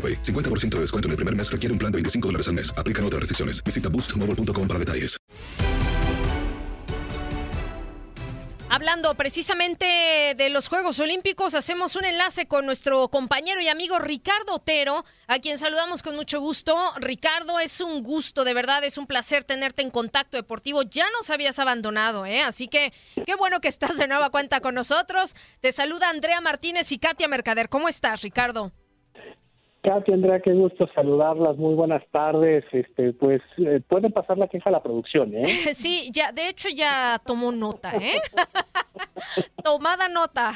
AroPay. 50% de descuento en el primer mes requiere un plan de 25 dólares al mes. Aplican otras restricciones. Visita boostmobile.com para detalles. Hablando precisamente de los Juegos Olímpicos, hacemos un enlace con nuestro compañero y amigo Ricardo Otero, a quien saludamos con mucho gusto. Ricardo, es un gusto, de verdad, es un placer tenerte en contacto deportivo. Ya nos habías abandonado, ¿eh? Así que qué bueno que estás de nueva cuenta con nosotros. Te saluda Andrea Martínez y Katia Mercader. ¿Cómo estás, Ricardo? Katy, Andrea, qué gusto saludarlas. Muy buenas tardes. Este, pues eh, pueden pasar la queja a la producción, ¿eh? Sí, ya, de hecho ya tomó nota, ¿eh? Tomada nota.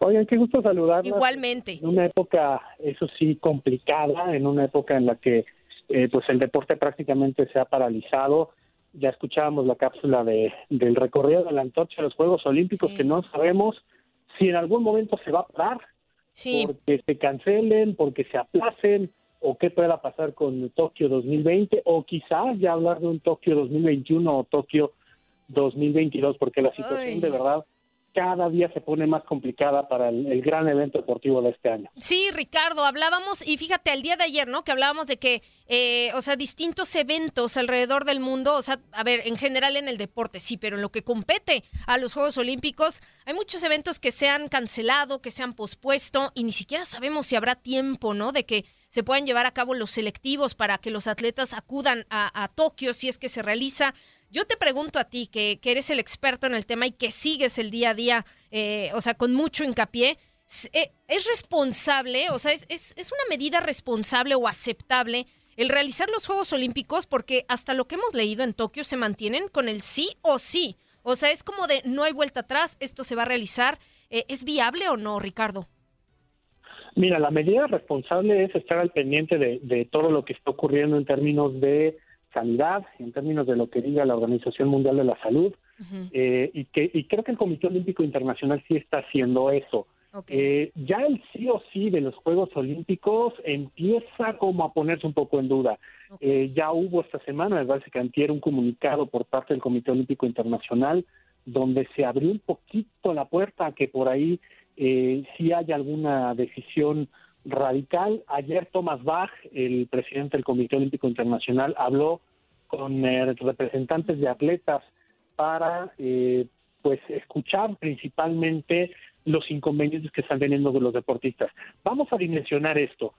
Oigan, qué gusto saludarlas. Igualmente. En una época, eso sí, complicada, en una época en la que eh, pues el deporte prácticamente se ha paralizado. Ya escuchábamos la cápsula de, del recorrido de la antorcha de los Juegos Olímpicos, que no sabemos si en algún momento se va a parar porque se cancelen, porque se aplacen, o qué pueda pasar con Tokio 2020, o quizás ya hablar de un Tokio 2021 o Tokio 2022, porque la situación de verdad cada día se pone más complicada para el, gran evento deportivo de este año. Sí, Ricardo, hablábamos, y fíjate, el día de ayer, ¿no? Que hablábamos de que, eh, o sea, distintos eventos alrededor del mundo, o sea, a ver, en general en el deporte, sí, pero en lo que compete a los Juegos Olímpicos, hay muchos eventos que se han cancelado, que se han pospuesto, y ni siquiera sabemos si habrá tiempo, ¿no? De que se puedan llevar a cabo los selectivos para que los atletas acudan a, a Tokio si es que se realiza. Yo te pregunto a ti, que, eres el experto en el tema y que sigues el día a día, eh, o sea, con mucho hincapié, eh, ¿es responsable, o sea, es, es, una medida responsable o aceptable el realizar los Juegos Olímpicos? Porque hasta lo que hemos leído en Tokio se mantienen con el sí o sí. O sea, es como de no hay vuelta atrás, esto se va a realizar. Eh, ¿Es viable o no, Ricardo? Mira, la medida responsable es estar al pendiente de, de todo lo que está ocurriendo en términos de sanidad, en términos de lo que diga la Organización Mundial de la Salud, eh, y, que, y creo que el Comité Olímpico Internacional sí está haciendo eso. Eh, ya el sí o sí de los Juegos Olímpicos empieza como a ponerse un poco en duda. Eh, ya hubo esta semana, me parece que antier, un comunicado por parte del Comité Olímpico Internacional donde se abrió un poquito la puerta a que por ahí eh, sí haya alguna decisión radical. Ayer Thomas Bach, el presidente del Comité Olímpico Internacional, habló con eh, representantes de atletas para eh, pues escuchar principalmente los inconvenientes que están teniendo los deportistas. Vamos a dimensionar esto.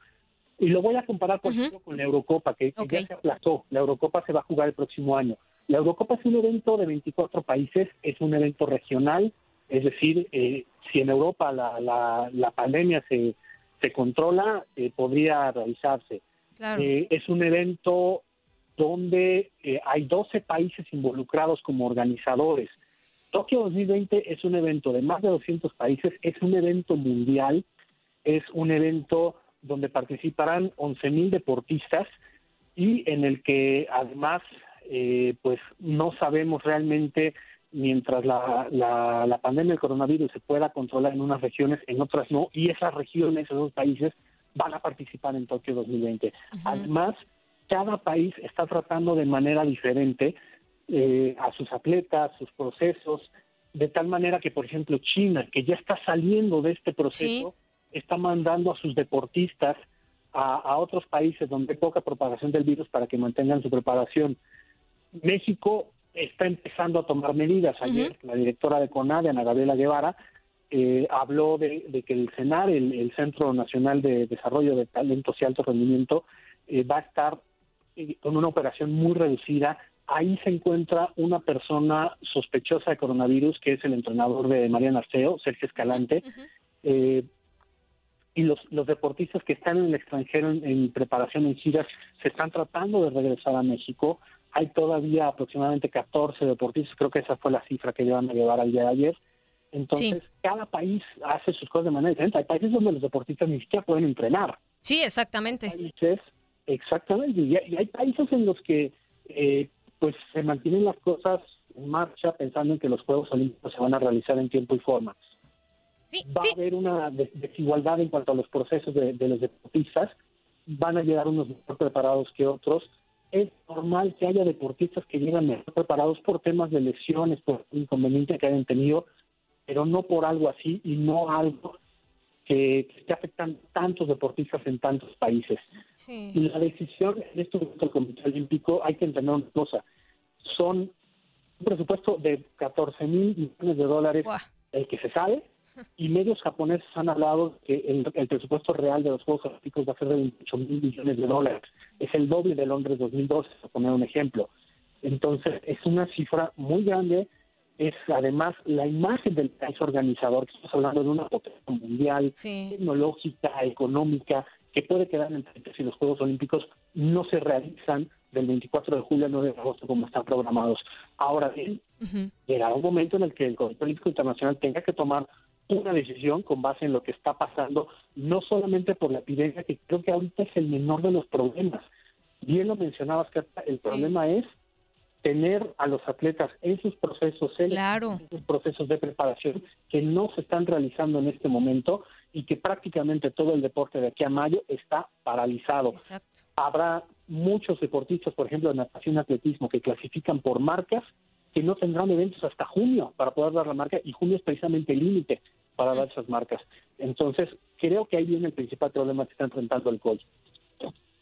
Y lo voy a comparar por ejemplo, con la Eurocopa, que, ya se aplazó. La Eurocopa se va a jugar el próximo año. La Eurocopa es un evento de 24 países, es un evento regional, es decir, eh, si en Europa la, la, la pandemia se, se controla, eh, podría realizarse. Eh, es un evento donde eh, hay 12 países involucrados como organizadores. Tokio 2020 es un evento de más de 200 países, es un evento mundial, es un evento donde participarán 11.000 deportistas y en el que además eh, pues no sabemos realmente mientras la, la, pandemia del coronavirus se pueda controlar en unas regiones, en otras no, y esas regiones, esos países van a participar en Tokio 2020. Además, cada país está tratando de manera diferente eh, a sus atletas, sus procesos, de tal manera que, por ejemplo, China, que ya está saliendo de este proceso, está mandando a sus deportistas a, otros países donde hay poca propagación del virus para que mantengan su preparación. México está empezando a tomar medidas. Ayer la directora de CONADE, Ana Gabriela Guevara, eh, habló de, que el CENAR, el, Centro Nacional de Desarrollo de Talentos y Alto Rendimiento, eh, va a estar con una operación muy reducida. Ahí se encuentra una persona sospechosa de coronavirus, que es el entrenador de Mariana Arceo, Sergio Escalante. y los, los deportistas que están en el extranjero en, preparación en giras se están tratando de regresar a México. Hay todavía aproximadamente 14 deportistas, creo que esa fue la cifra que llevan a llevar al día de ayer. Entonces, cada país hace sus cosas de manera diferente. Hay países donde los deportistas ni siquiera pueden entrenar. Sí, exactamente. Exactamente, y hay países en los que eh, pues se mantienen las cosas en marcha pensando en que los Juegos Olímpicos se van a realizar en tiempo y forma. Va a haber una desigualdad en cuanto a los procesos de, los deportistas, van a llegar unos mejor preparados que otros. Es normal que haya deportistas que llegan mejor preparados por temas de lesiones, por inconvenientes que hayan tenido, pero no por algo así y no algo que, que afectan tantos deportistas en tantos países. Y la decisión en este momento del Comité Olímpico, hay que entender una cosa, son un presupuesto de 14 mil millones de dólares el que se sabe, y medios japoneses han hablado que el, presupuesto real de los Juegos Olímpicos va a ser de 28 mil millones de dólares. Es el doble de Londres 2012, para poner un ejemplo. Entonces, es una cifra muy grande es además la imagen del país organizador, que estamos hablando de una potencia mundial, tecnológica, económica, que puede quedar en si los Juegos Olímpicos no se realizan del 24 de julio al 9 de agosto como están programados. Ahora bien, llegará un momento en el que el Comité Olímpico Internacional tenga que tomar una decisión con base en lo que está pasando, no solamente por la epidemia, que creo que ahorita es el menor de los problemas. Bien lo mencionabas, Carta, el problema es tener a los atletas en sus procesos, en sus procesos de preparación que no se están realizando en este momento y que prácticamente todo el deporte de aquí a mayo está paralizado. Habrá muchos deportistas, por ejemplo, en natación y atletismo, que clasifican por marcas que no tendrán eventos hasta junio para poder dar la marca y junio es precisamente el límite para dar esas marcas. Entonces, creo que ahí viene el principal problema que está enfrentando el coach.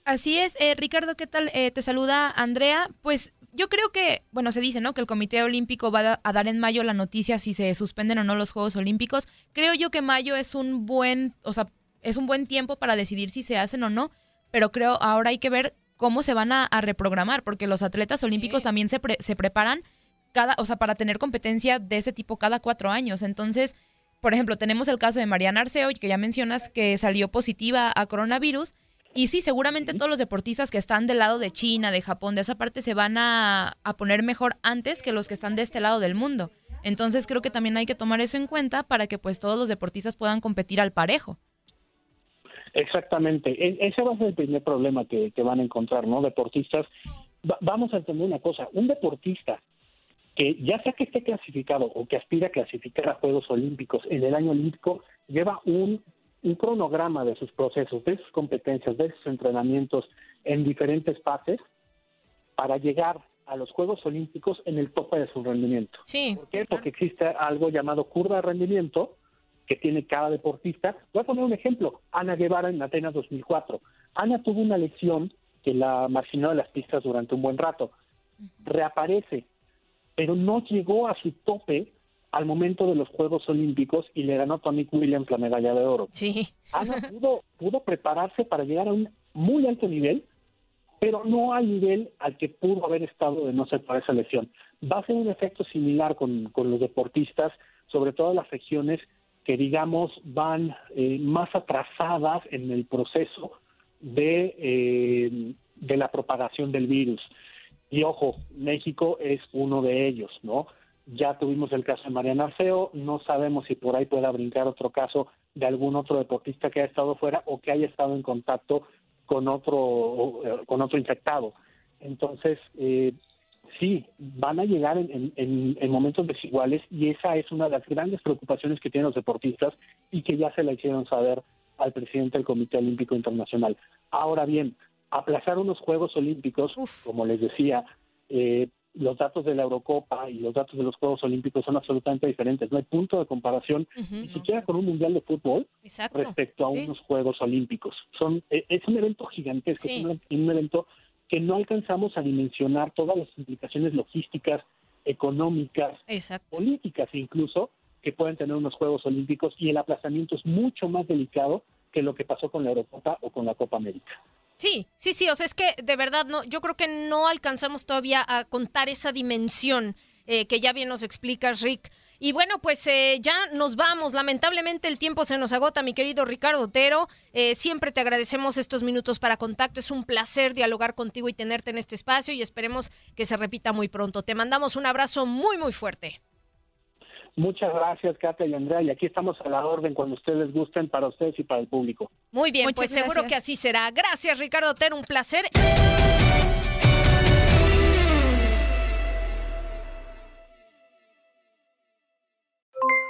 Así es, eh, Ricardo, ¿qué tal? Eh, te saluda Andrea. Pues yo creo que, bueno, se dice, ¿no? Que el Comité Olímpico va a dar en mayo la noticia si se suspenden o no los Juegos Olímpicos. Creo yo que mayo es un buen, o sea, es un buen tiempo para decidir si se hacen o no, pero creo ahora hay que ver cómo se van a, reprogramar, porque los atletas olímpicos también se, se preparan cada, o sea, para tener competencia de ese tipo cada cuatro años. Entonces, por ejemplo, tenemos el caso de Mariana Arceo, que ya mencionas que salió positiva a coronavirus y sí, seguramente todos los deportistas que están del lado de China, de Japón, de esa parte, se van a, poner mejor antes que los que están de este lado del mundo. Entonces creo que también hay que tomar eso en cuenta para que pues todos los deportistas puedan competir al parejo. Exactamente. E, ese va a ser el primer problema que, van a encontrar, ¿no? Deportistas. vamos a entender una cosa. Un deportista que ya sea que esté clasificado o que aspira a clasificar a Juegos Olímpicos en el año olímpico, lleva un un cronograma de sus procesos, de sus competencias, de sus entrenamientos en diferentes fases para llegar a los Juegos Olímpicos en el tope de su rendimiento. Sí. ¿Por qué? Porque existe algo llamado curva de rendimiento que tiene cada deportista. Voy a poner un ejemplo. Ana Guevara en Atenas 2004. Ana tuvo una lesión que la marginó de las pistas durante un buen rato. Reaparece, pero no llegó a su tope al momento de los Juegos Olímpicos y le ganó a Tony Williams la medalla de oro. Sí. Ana pudo, pudo prepararse para llegar a un muy alto nivel, pero no al nivel al que pudo haber estado de no ser para esa lesión. Va a ser un efecto similar con, los deportistas, sobre todo las regiones que digamos van eh, más atrasadas en el proceso de, eh, de la propagación del virus. Y ojo, México es uno de ellos, ¿no? Ya tuvimos el caso de Mariana Arceo, no sabemos si por ahí pueda brincar otro caso de algún otro deportista que haya estado fuera o que haya estado en contacto con otro, eh, con otro infectado. Entonces, eh, sí, van a llegar en, en, momentos desiguales y esa es una de las grandes preocupaciones que tienen los deportistas y que ya se la hicieron saber al presidente del Comité Olímpico Internacional. Ahora bien, aplazar unos Juegos Olímpicos, como les decía, eh, los datos de la Eurocopa y los datos de los Juegos Olímpicos son absolutamente diferentes. No hay punto de comparación ni siquiera con un Mundial de Fútbol respecto a unos Juegos Olímpicos. Son, e, es un evento gigantesco, es un, evento que no alcanzamos a dimensionar todas las implicaciones logísticas, económicas, políticas incluso, que pueden tener unos Juegos Olímpicos y el aplazamiento es mucho más delicado que lo que pasó con la Eurocopa o con la Copa América. Sí, sí, sí, o sea, es que de verdad no, yo creo que no alcanzamos todavía a contar esa dimensión eh, que ya bien nos explicas, Rick. Y bueno, pues eh, ya nos vamos. Lamentablemente el tiempo se nos agota, mi querido Ricardo Otero. Eh, siempre te agradecemos estos minutos para contacto. Es un placer dialogar contigo y tenerte en este espacio y esperemos que se repita muy pronto. Te mandamos un abrazo muy, muy fuerte. Muchas gracias, Katia y Andrea, y aquí estamos a la orden cuando ustedes gusten para ustedes y para el público. Muy bien, pues seguro que así será. Gracias, Ricardo Otero, un placer.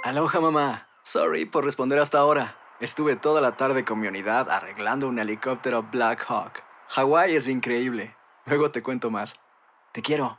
Aloha, mamá. Sorry por responder hasta ahora. Estuve toda la tarde con mi unidad arreglando un helicóptero Black Hawk. Hawái es increíble. Luego te cuento más. Te quiero.